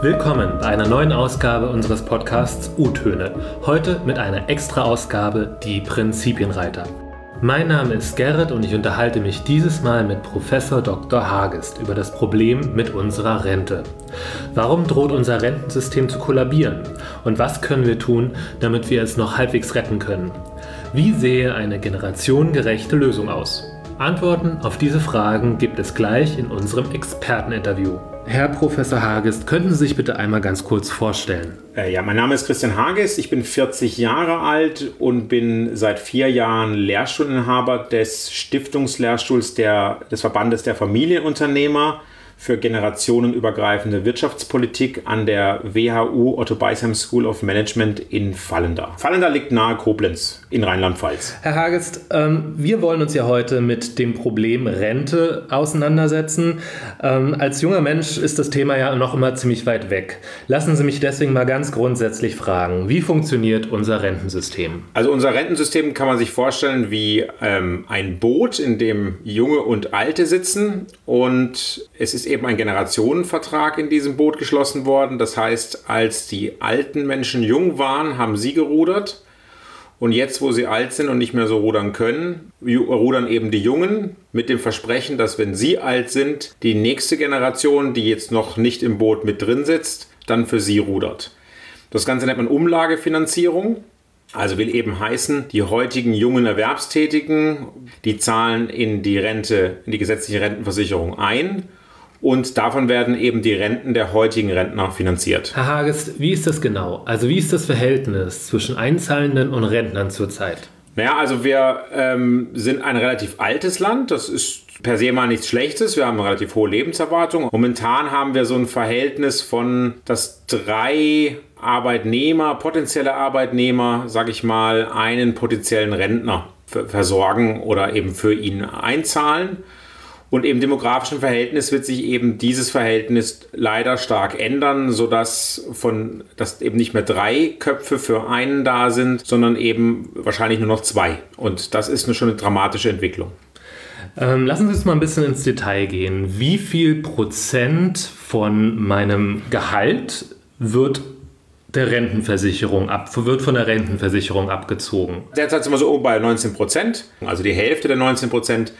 Willkommen bei einer neuen Ausgabe unseres Podcasts U-Töne. Heute mit einer Extra-Ausgabe Die Prinzipienreiter. Mein Name ist Gerrit und ich unterhalte mich dieses Mal mit Professor Dr. Hagest über das Problem mit unserer Rente. Warum droht unser Rentensystem zu kollabieren? Und was können wir tun, damit wir es noch halbwegs retten können? Wie sehe eine generationengerechte Lösung aus? Antworten auf diese Fragen gibt es gleich in unserem Experteninterview. Herr Professor Hagest, könnten Sie sich bitte einmal ganz kurz vorstellen? Äh, ja, mein Name ist Christian Hagest, ich bin 40 Jahre alt und bin seit vier Jahren Lehrstuhlinhaber des Stiftungslehrstuhls der, des Verbandes der Familienunternehmer für generationenübergreifende Wirtschaftspolitik an der WHU Otto Beisheim School of Management in Fallenda. Fallenda liegt nahe Koblenz in Rheinland-Pfalz. Herr Hagest, ähm, wir wollen uns ja heute mit dem Problem Rente auseinandersetzen. Ähm, als junger Mensch ist das Thema ja noch immer ziemlich weit weg. Lassen Sie mich deswegen mal ganz grundsätzlich fragen, wie funktioniert unser Rentensystem? Also unser Rentensystem kann man sich vorstellen wie ähm, ein Boot, in dem Junge und Alte sitzen und es ist eben ein Generationenvertrag in diesem Boot geschlossen worden. Das heißt, als die alten Menschen jung waren, haben sie gerudert. Und jetzt, wo sie alt sind und nicht mehr so rudern können, rudern eben die Jungen mit dem Versprechen, dass wenn sie alt sind, die nächste Generation, die jetzt noch nicht im Boot mit drin sitzt, dann für sie rudert. Das Ganze nennt man Umlagefinanzierung. Also will eben heißen, die heutigen jungen Erwerbstätigen, die zahlen in die Rente, in die gesetzliche Rentenversicherung ein und davon werden eben die Renten der heutigen Rentner finanziert. Herr Hagest, wie ist das genau? Also wie ist das Verhältnis zwischen Einzahlenden und Rentnern zurzeit? Naja, also wir ähm, sind ein relativ altes Land. Das ist per se mal nichts Schlechtes. Wir haben eine relativ hohe Lebenserwartung. Momentan haben wir so ein Verhältnis von, dass drei Arbeitnehmer, potenzielle Arbeitnehmer, sag ich mal, einen potenziellen Rentner versorgen oder eben für ihn einzahlen. Und im demografischen Verhältnis wird sich eben dieses Verhältnis leider stark ändern, sodass von, dass eben nicht mehr drei Köpfe für einen da sind, sondern eben wahrscheinlich nur noch zwei. Und das ist eine schon eine dramatische Entwicklung. Ähm, lassen Sie uns mal ein bisschen ins Detail gehen. Wie viel Prozent von meinem Gehalt wird der Rentenversicherung ab, wird von der Rentenversicherung abgezogen? Derzeit sind wir so bei 19 Prozent, also die Hälfte der 19 Prozent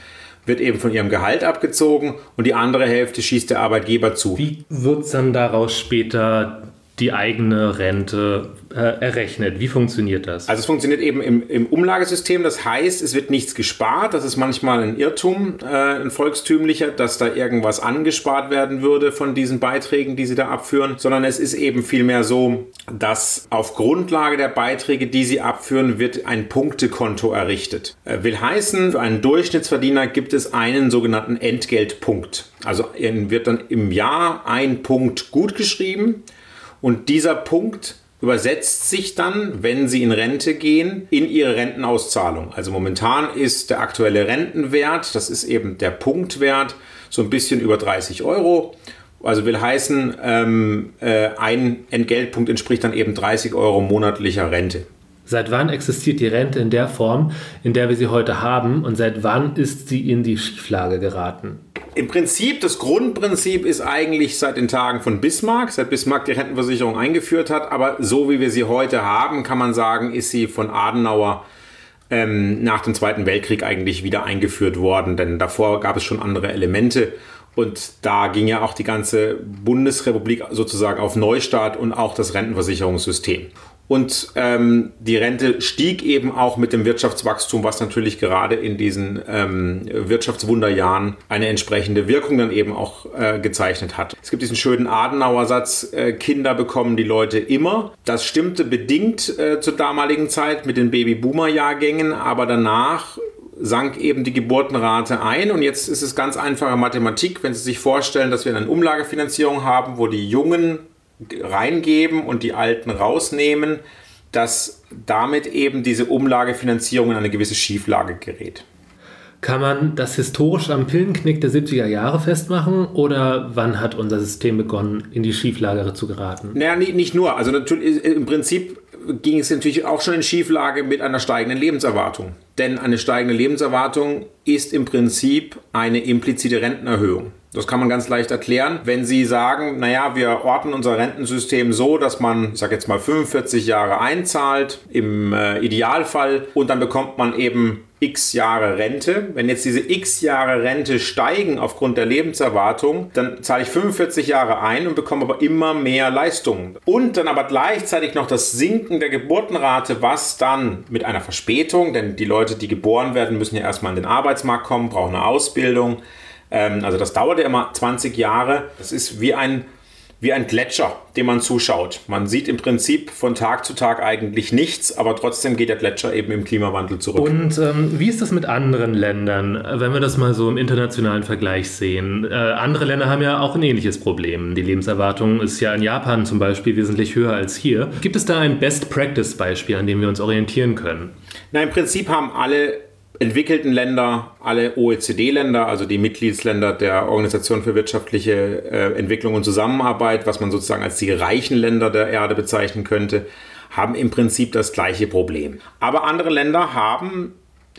wird eben von ihrem Gehalt abgezogen und die andere Hälfte schießt der Arbeitgeber zu. Wie wird es dann daraus später die eigene Rente äh, errechnet? Wie funktioniert das? Also es funktioniert eben im, im, Umlagesystem. Das heißt, es wird nichts gespart. Das ist manchmal ein Irrtum, äh, ein volkstümlicher, dass da irgendwas angespart werden würde von diesen Beiträgen, die sie da abführen, sondern es ist eben vielmehr so, dass auf Grundlage der Beiträge, die sie abführen, wird ein Punktekonto errichtet. Äh, will heißen, für einen Durchschnittsverdiener gibt es einen sogenannten Entgeltpunkt. Also wird dann im Jahr ein Punkt gut geschrieben und dieser Punkt übersetzt sich dann, wenn Sie in Rente gehen, in Ihre Rentenauszahlung. Also momentan ist der aktuelle Rentenwert, das ist eben der Punktwert, so ein bisschen über 30 Euro. Also will heißen, ähm, äh, ein Entgeltpunkt entspricht dann eben 30 Euro monatlicher Rente. Seit wann existiert die Rente in der Form, in der wir sie heute haben und seit wann ist sie in die Schieflage geraten? Im Prinzip, das Grundprinzip ist eigentlich seit den Tagen von Bismarck, seit Bismarck die Rentenversicherung eingeführt hat, aber so wie wir sie heute haben, kann man sagen, ist sie von Adenauer ähm, nach dem Zweiten Weltkrieg eigentlich wieder eingeführt worden, denn davor gab es schon andere Elemente. Und da ging ja auch die ganze Bundesrepublik sozusagen auf Neustart und auch das Rentenversicherungssystem. Und ähm, die Rente stieg eben auch mit dem Wirtschaftswachstum, was natürlich gerade in diesen ähm, Wirtschaftswunderjahren eine entsprechende Wirkung dann eben auch äh, gezeichnet hat. Es gibt diesen schönen Adenauer Satz, äh, Kinder bekommen die Leute immer. Das stimmte bedingt äh, zur damaligen Zeit mit den Babyboomer-Jahrgängen, aber danach sank eben die Geburtenrate ein und jetzt ist es ganz einfache Mathematik, wenn Sie sich vorstellen, dass wir eine Umlagefinanzierung haben, wo die Jungen reingeben und die alten rausnehmen, dass damit eben diese Umlagefinanzierung in eine gewisse Schieflage gerät. Kann man das historisch am Pillenknick der 70er Jahre festmachen oder wann hat unser System begonnen, in die Schieflage zu geraten? Naja, nicht nur. Also natürlich, im Prinzip ging es natürlich auch schon in Schieflage mit einer steigenden Lebenserwartung. Denn eine steigende Lebenserwartung ist im Prinzip eine implizite Rentenerhöhung. Das kann man ganz leicht erklären. Wenn Sie sagen, naja, wir orten unser Rentensystem so, dass man, ich sage jetzt mal, 45 Jahre einzahlt, im äh, Idealfall, und dann bekommt man eben x Jahre Rente. Wenn jetzt diese x Jahre Rente steigen aufgrund der Lebenserwartung, dann zahle ich 45 Jahre ein und bekomme aber immer mehr Leistungen. Und dann aber gleichzeitig noch das Sinken der Geburtenrate, was dann mit einer Verspätung, denn die Leute, die geboren werden, müssen ja erstmal in den Arbeitsmarkt kommen, brauchen eine Ausbildung, ähm, also das dauert ja immer 20 Jahre. Das ist wie ein, wie ein Gletscher, dem man zuschaut. Man sieht im Prinzip von Tag zu Tag eigentlich nichts, aber trotzdem geht der Gletscher eben im Klimawandel zurück. Und ähm, wie ist das mit anderen Ländern, wenn wir das mal so im internationalen Vergleich sehen? Äh, andere Länder haben ja auch ein ähnliches Problem. Die Lebenserwartung ist ja in Japan zum Beispiel wesentlich höher als hier. Gibt es da ein Best-Practice-Beispiel, an dem wir uns orientieren können? Na, im Prinzip haben alle entwickelten Länder, alle OECD-Länder, also die Mitgliedsländer der Organisation für wirtschaftliche äh, Entwicklung und Zusammenarbeit, was man sozusagen als die reichen Länder der Erde bezeichnen könnte, haben im Prinzip das gleiche Problem. Aber andere Länder haben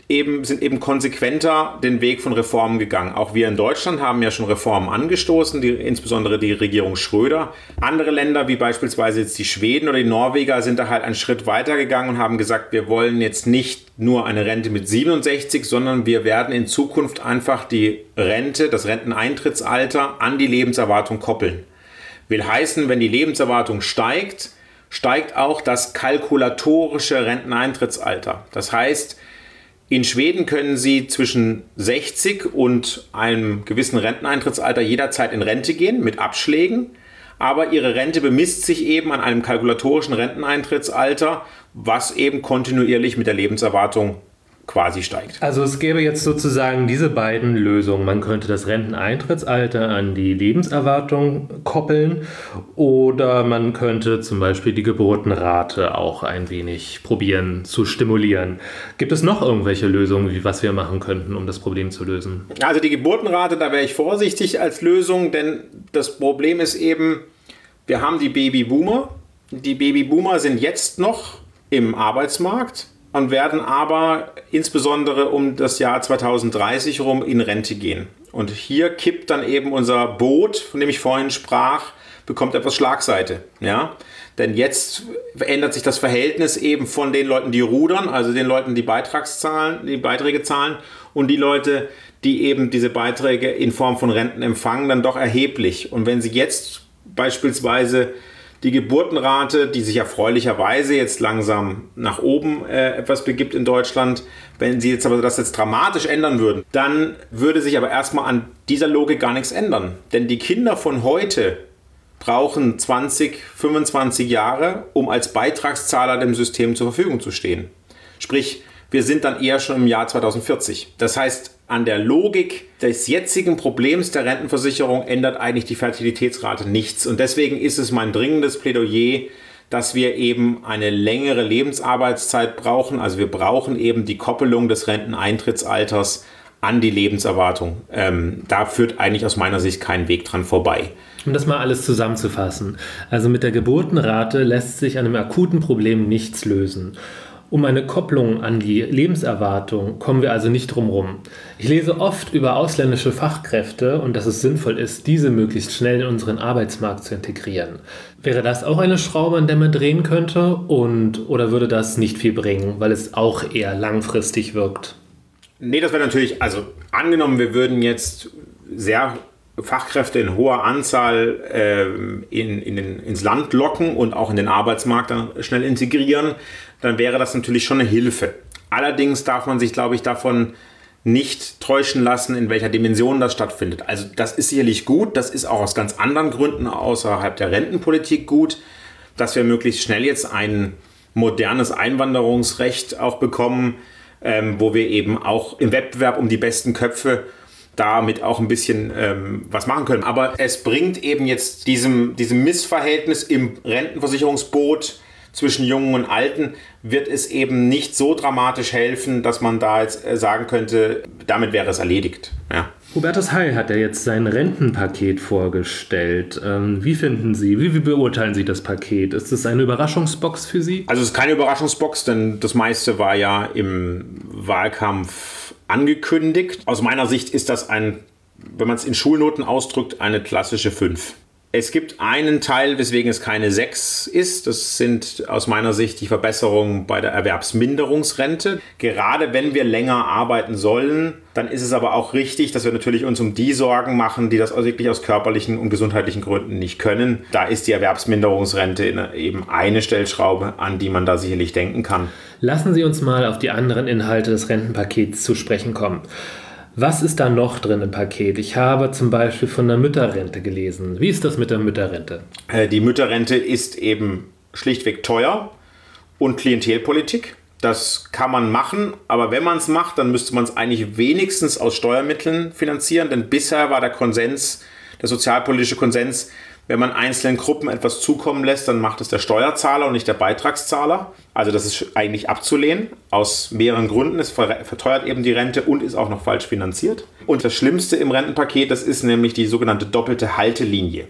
eben, sind eben konsequenter den Weg von Reformen gegangen. Auch wir in Deutschland haben ja schon Reformen angestoßen, die, insbesondere die Regierung Schröder. Andere Länder, wie beispielsweise jetzt die Schweden oder die Norweger, sind da halt einen Schritt weiter gegangen und haben gesagt, wir wollen jetzt nicht nur eine Rente mit 67, sondern wir werden in Zukunft einfach die Rente, das Renteneintrittsalter an die Lebenserwartung koppeln. Will heißen, wenn die Lebenserwartung steigt, steigt auch das kalkulatorische Renteneintrittsalter. Das heißt, in Schweden können Sie zwischen 60 und einem gewissen Renteneintrittsalter jederzeit in Rente gehen mit Abschlägen. Aber Ihre Rente bemisst sich eben an einem kalkulatorischen Renteneintrittsalter, was eben kontinuierlich mit der Lebenserwartung quasi steigt. Also es gäbe jetzt sozusagen diese beiden Lösungen. Man könnte das Renteneintrittsalter an die Lebenserwartung koppeln oder man könnte zum Beispiel die Geburtenrate auch ein wenig probieren zu stimulieren. Gibt es noch irgendwelche Lösungen, wie, was wir machen könnten, um das Problem zu lösen? Also die Geburtenrate, da wäre ich vorsichtig als Lösung, denn das Problem ist eben, wir haben die Babyboomer. Die Babyboomer sind jetzt noch im Arbeitsmarkt und werden aber insbesondere um das Jahr 2030 rum in Rente gehen. Und hier kippt dann eben unser Boot, von dem ich vorhin sprach, bekommt etwas Schlagseite. Ja? Denn jetzt ändert sich das Verhältnis eben von den Leuten, die rudern, also den Leuten, die Beitragszahlen, die Beiträge zahlen, und die Leute, die eben diese Beiträge in Form von Renten empfangen, dann doch erheblich. Und wenn sie jetzt beispielsweise die Geburtenrate, die sich erfreulicherweise jetzt langsam nach oben äh, etwas begibt in Deutschland, wenn sie jetzt aber das jetzt dramatisch ändern würden, dann würde sich aber erstmal an dieser Logik gar nichts ändern. Denn die Kinder von heute brauchen 20, 25 Jahre, um als Beitragszahler dem System zur Verfügung zu stehen. Sprich, wir sind dann eher schon im Jahr 2040. Das heißt, an der Logik des jetzigen Problems der Rentenversicherung ändert eigentlich die Fertilitätsrate nichts. Und deswegen ist es mein dringendes Plädoyer, dass wir eben eine längere Lebensarbeitszeit brauchen. Also wir brauchen eben die Koppelung des Renteneintrittsalters an die Lebenserwartung. Ähm, da führt eigentlich aus meiner Sicht kein Weg dran vorbei. Um das mal alles zusammenzufassen. Also mit der Geburtenrate lässt sich an einem akuten Problem nichts lösen. Um eine Kopplung an die Lebenserwartung kommen wir also nicht drumherum. Ich lese oft über ausländische Fachkräfte und dass es sinnvoll ist, diese möglichst schnell in unseren Arbeitsmarkt zu integrieren. Wäre das auch eine Schraube, an der man drehen könnte? Und, oder würde das nicht viel bringen, weil es auch eher langfristig wirkt? Nee, das wäre natürlich, also angenommen, wir würden jetzt sehr Fachkräfte in hoher Anzahl äh, in, in den, ins Land locken und auch in den Arbeitsmarkt dann schnell integrieren, dann wäre das natürlich schon eine Hilfe. Allerdings darf man sich, glaube ich, davon nicht täuschen lassen, in welcher Dimension das stattfindet. Also das ist sicherlich gut, das ist auch aus ganz anderen Gründen außerhalb der Rentenpolitik gut, dass wir möglichst schnell jetzt ein modernes Einwanderungsrecht auch bekommen, ähm, wo wir eben auch im Wettbewerb um die besten Köpfe damit auch ein bisschen ähm, was machen können. Aber es bringt eben jetzt diesem, diesem Missverhältnis im Rentenversicherungsboot zwischen Jungen und Alten, wird es eben nicht so dramatisch helfen, dass man da jetzt äh, sagen könnte, damit wäre es erledigt. Ja. Hubertus Heil hat ja jetzt sein Rentenpaket vorgestellt. Ähm, wie finden Sie, wie, wie, beurteilen Sie das Paket? Ist es eine Überraschungsbox für Sie? Also es ist keine Überraschungsbox, denn das meiste war ja im Wahlkampf angekündigt. Aus meiner Sicht ist das ein wenn man es in Schulnoten ausdrückt, eine klassische 5. Es gibt einen Teil, weswegen es keine 6 ist. Das sind aus meiner Sicht die Verbesserungen bei der Erwerbsminderungsrente. Gerade wenn wir länger arbeiten sollen, dann ist es aber auch richtig, dass wir natürlich uns um die Sorgen machen, die das wirklich aus körperlichen und gesundheitlichen Gründen nicht können. Da ist die Erwerbsminderungsrente eben eine Stellschraube, an die man da sicherlich denken kann. Lassen Sie uns mal auf die anderen Inhalte des Rentenpakets zu sprechen kommen. Was ist da noch drin im Paket? Ich habe zum Beispiel von der Mütterrente gelesen. Wie ist das mit der Mütterrente? Äh, die Mütterrente ist eben schlichtweg teuer und Klientelpolitik. Das kann man machen, aber wenn man es macht, dann müsste man es eigentlich wenigstens aus Steuermitteln finanzieren, denn bisher war der Konsens, der sozialpolitische Konsens, wenn man einzelnen Gruppen etwas zukommen lässt, dann macht es der Steuerzahler und nicht der Beitragszahler. Also das ist eigentlich abzulehnen, aus mehreren Gründen. Es verteuert eben die Rente und ist auch noch falsch finanziert. Und das Schlimmste im Rentenpaket, das ist nämlich die sogenannte doppelte Haltelinie.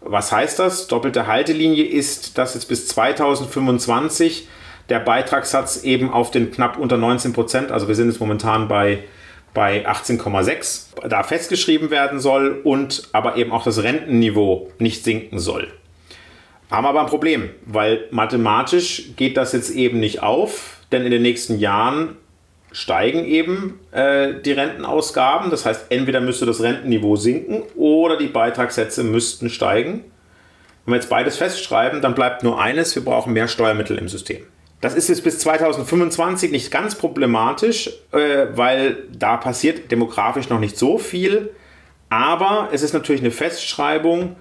Was heißt das? Doppelte Haltelinie ist, dass jetzt bis 2025 der Beitragssatz eben auf den knapp unter 19 Prozent, also wir sind jetzt momentan bei bei 18,6 da festgeschrieben werden soll und aber eben auch das Rentenniveau nicht sinken soll. Haben aber ein Problem, weil mathematisch geht das jetzt eben nicht auf, denn in den nächsten Jahren steigen eben äh, die Rentenausgaben. Das heißt, entweder müsste das Rentenniveau sinken oder die Beitragssätze müssten steigen. Wenn wir jetzt beides festschreiben, dann bleibt nur eines, wir brauchen mehr Steuermittel im System. Das ist jetzt bis 2025 nicht ganz problematisch, äh, weil da passiert demografisch noch nicht so viel. Aber es ist natürlich eine Festschreibung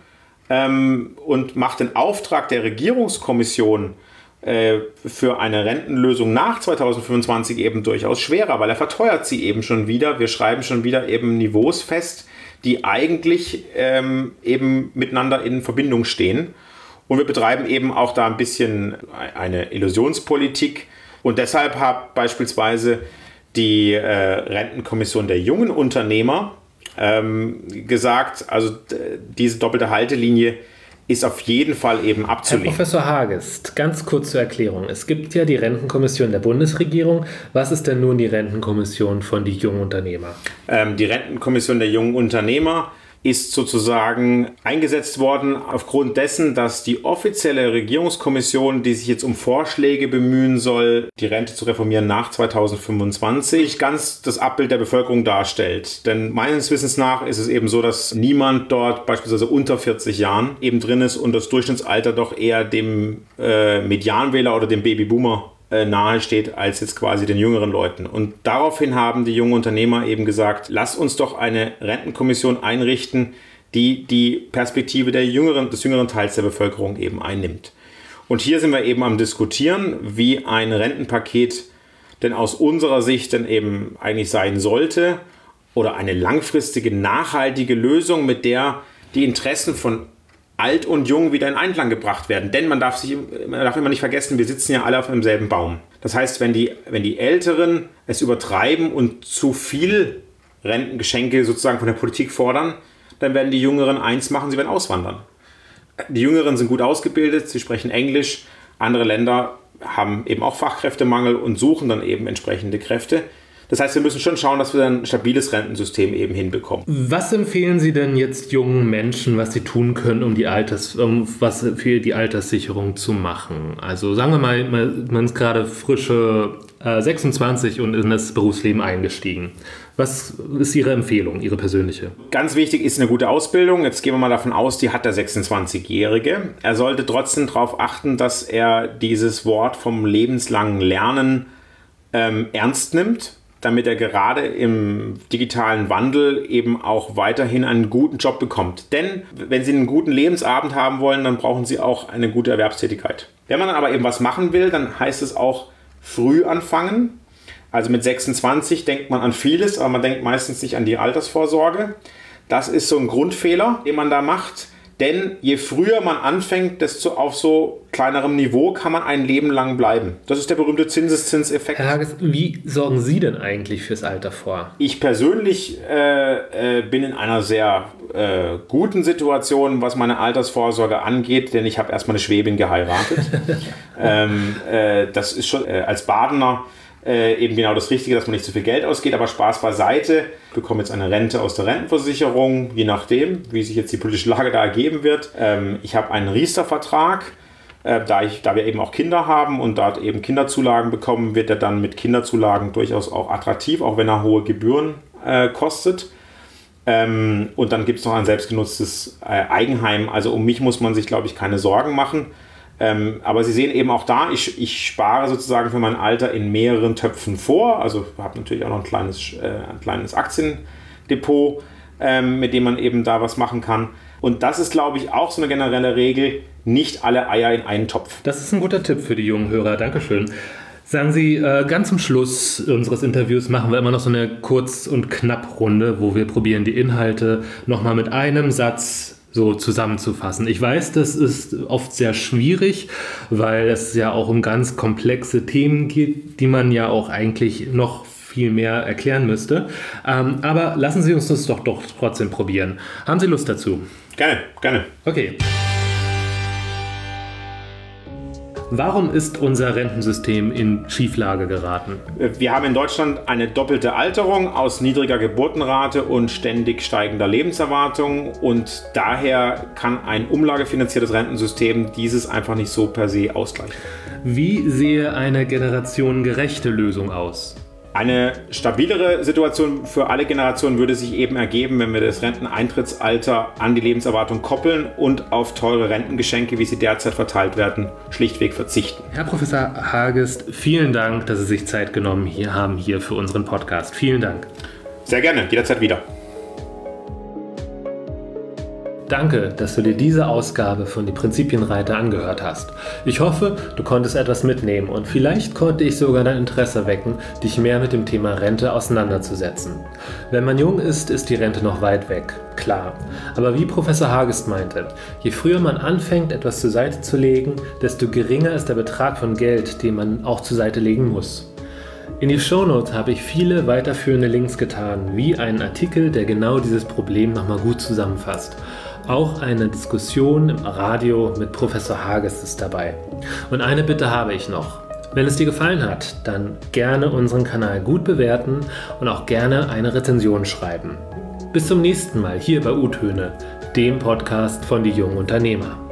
ähm, und macht den Auftrag der Regierungskommission äh, für eine Rentenlösung nach 2025 eben durchaus schwerer, weil er verteuert sie eben schon wieder. Wir schreiben schon wieder eben Niveaus fest, die eigentlich ähm, eben miteinander in Verbindung stehen. Und wir betreiben eben auch da ein bisschen eine Illusionspolitik. Und deshalb hat beispielsweise die äh, Rentenkommission der jungen Unternehmer ähm, gesagt, also diese doppelte Haltelinie ist auf jeden Fall eben abzulehnen. Herr Professor Hagest, ganz kurz zur Erklärung. Es gibt ja die Rentenkommission der Bundesregierung. Was ist denn nun die Rentenkommission von die jungen Unternehmer? Ähm, die Rentenkommission der jungen Unternehmer ist sozusagen eingesetzt worden aufgrund dessen, dass die offizielle Regierungskommission, die sich jetzt um Vorschläge bemühen soll, die Rente zu reformieren nach 2025, ganz das Abbild der Bevölkerung darstellt. Denn meines Wissens nach ist es eben so, dass niemand dort beispielsweise unter 40 Jahren eben drin ist und das Durchschnittsalter doch eher dem äh, Medianwähler oder dem Babyboomer nahe steht als jetzt quasi den jüngeren Leuten. Und daraufhin haben die jungen Unternehmer eben gesagt, lass uns doch eine Rentenkommission einrichten, die die Perspektive der jüngeren, des jüngeren Teils der Bevölkerung eben einnimmt. Und hier sind wir eben am diskutieren, wie ein Rentenpaket denn aus unserer Sicht denn eben eigentlich sein sollte oder eine langfristige, nachhaltige Lösung, mit der die Interessen von alt und jung wieder in Einklang gebracht werden. Denn man darf, sich, man darf immer nicht vergessen, wir sitzen ja alle auf demselben Baum. Das heißt, wenn die, wenn die Älteren es übertreiben und zu viel Rentengeschenke sozusagen von der Politik fordern, dann werden die Jüngeren eins machen, sie werden auswandern. Die Jüngeren sind gut ausgebildet, sie sprechen Englisch. Andere Länder haben eben auch Fachkräftemangel und suchen dann eben entsprechende Kräfte. Das heißt, wir müssen schon schauen, dass wir ein stabiles Rentensystem eben hinbekommen. Was empfehlen Sie denn jetzt jungen Menschen, was sie tun können, um die Alters, um was für die Alterssicherung zu machen? Also sagen wir mal, man ist gerade frische äh, 26 und in das Berufsleben eingestiegen. Was ist Ihre Empfehlung, Ihre persönliche? Ganz wichtig ist eine gute Ausbildung. Jetzt gehen wir mal davon aus, die hat der 26-Jährige. Er sollte trotzdem darauf achten, dass er dieses Wort vom lebenslangen Lernen ähm, ernst nimmt damit er gerade im digitalen Wandel eben auch weiterhin einen guten Job bekommt. Denn wenn Sie einen guten Lebensabend haben wollen, dann brauchen Sie auch eine gute Erwerbstätigkeit. Wenn man aber eben was machen will, dann heißt es auch früh anfangen. Also mit 26 denkt man an vieles, aber man denkt meistens nicht an die Altersvorsorge. Das ist so ein Grundfehler, den man da macht. Denn je früher man anfängt, desto auf so kleinerem Niveau kann man ein Leben lang bleiben. Das ist der berühmte Zinseszinseffekt. Herr Hages, wie sorgen Sie denn eigentlich fürs Alter vor? Ich persönlich äh, äh, bin in einer sehr äh, guten Situation, was meine Altersvorsorge angeht, denn ich habe erstmal eine Schwäbin geheiratet. ähm, äh, das ist schon äh, als Badener äh, eben genau das Richtige, dass man nicht zu viel Geld ausgeht, aber Spaß beiseite. Ich bekomme jetzt eine Rente aus der Rentenversicherung, je nachdem, wie sich jetzt die politische Lage da ergeben wird. Ähm, ich habe einen Riester-Vertrag. Äh, da, da wir eben auch Kinder haben und dort eben Kinderzulagen bekommen, wird er dann mit Kinderzulagen durchaus auch attraktiv, auch wenn er hohe Gebühren äh, kostet. Ähm, und dann gibt es noch ein selbstgenutztes äh, Eigenheim. Also um mich muss man sich, glaube ich, keine Sorgen machen. Ähm, aber Sie sehen eben auch da, ich, ich spare sozusagen für mein Alter in mehreren Töpfen vor. Also habe natürlich auch noch ein kleines, äh, ein kleines Aktiendepot, ähm, mit dem man eben da was machen kann. Und das ist, glaube ich, auch so eine generelle Regel, nicht alle Eier in einen Topf. Das ist ein guter Tipp für die jungen Hörer. Dankeschön. Sagen Sie, äh, ganz zum Schluss unseres Interviews machen wir immer noch so eine Kurz- und Knapp-Runde, wo wir probieren, die Inhalte nochmal mit einem Satz so zusammenzufassen. Ich weiß, das ist oft sehr schwierig, weil es ja auch um ganz komplexe Themen geht, die man ja auch eigentlich noch viel mehr erklären müsste. Ähm, aber lassen Sie uns das doch, doch trotzdem probieren. Haben Sie Lust dazu? Gerne, gerne. Okay. Warum ist unser Rentensystem in Schieflage geraten? Wir haben in Deutschland eine doppelte Alterung aus niedriger Geburtenrate und ständig steigender Lebenserwartung und daher kann ein umlagefinanziertes Rentensystem dieses einfach nicht so per se ausgleichen. Wie sehe eine generationengerechte Lösung aus? Eine stabilere Situation für alle Generationen würde sich eben ergeben, wenn wir das Renteneintrittsalter an die Lebenserwartung koppeln und auf teure Rentengeschenke, wie sie derzeit verteilt werden, schlichtweg verzichten. Herr Professor Hagest, vielen Dank, dass Sie sich Zeit genommen haben hier für unseren Podcast. Vielen Dank. Sehr gerne, jederzeit wieder. Danke, dass du dir diese Ausgabe von Die Prinzipienreiter angehört hast. Ich hoffe, du konntest etwas mitnehmen und vielleicht konnte ich sogar dein Interesse wecken, dich mehr mit dem Thema Rente auseinanderzusetzen. Wenn man jung ist, ist die Rente noch weit weg, klar. Aber wie Professor Hagest meinte, je früher man anfängt, etwas zur Seite zu legen, desto geringer ist der Betrag von Geld, den man auch zur Seite legen muss. In die Shownotes habe ich viele weiterführende Links getan, wie einen Artikel, der genau dieses Problem nochmal gut zusammenfasst. Auch eine Diskussion im Radio mit Professor Hages ist dabei. Und eine Bitte habe ich noch. Wenn es dir gefallen hat, dann gerne unseren Kanal gut bewerten und auch gerne eine Rezension schreiben. Bis zum nächsten Mal hier bei U-Töne, dem Podcast von die jungen Unternehmer.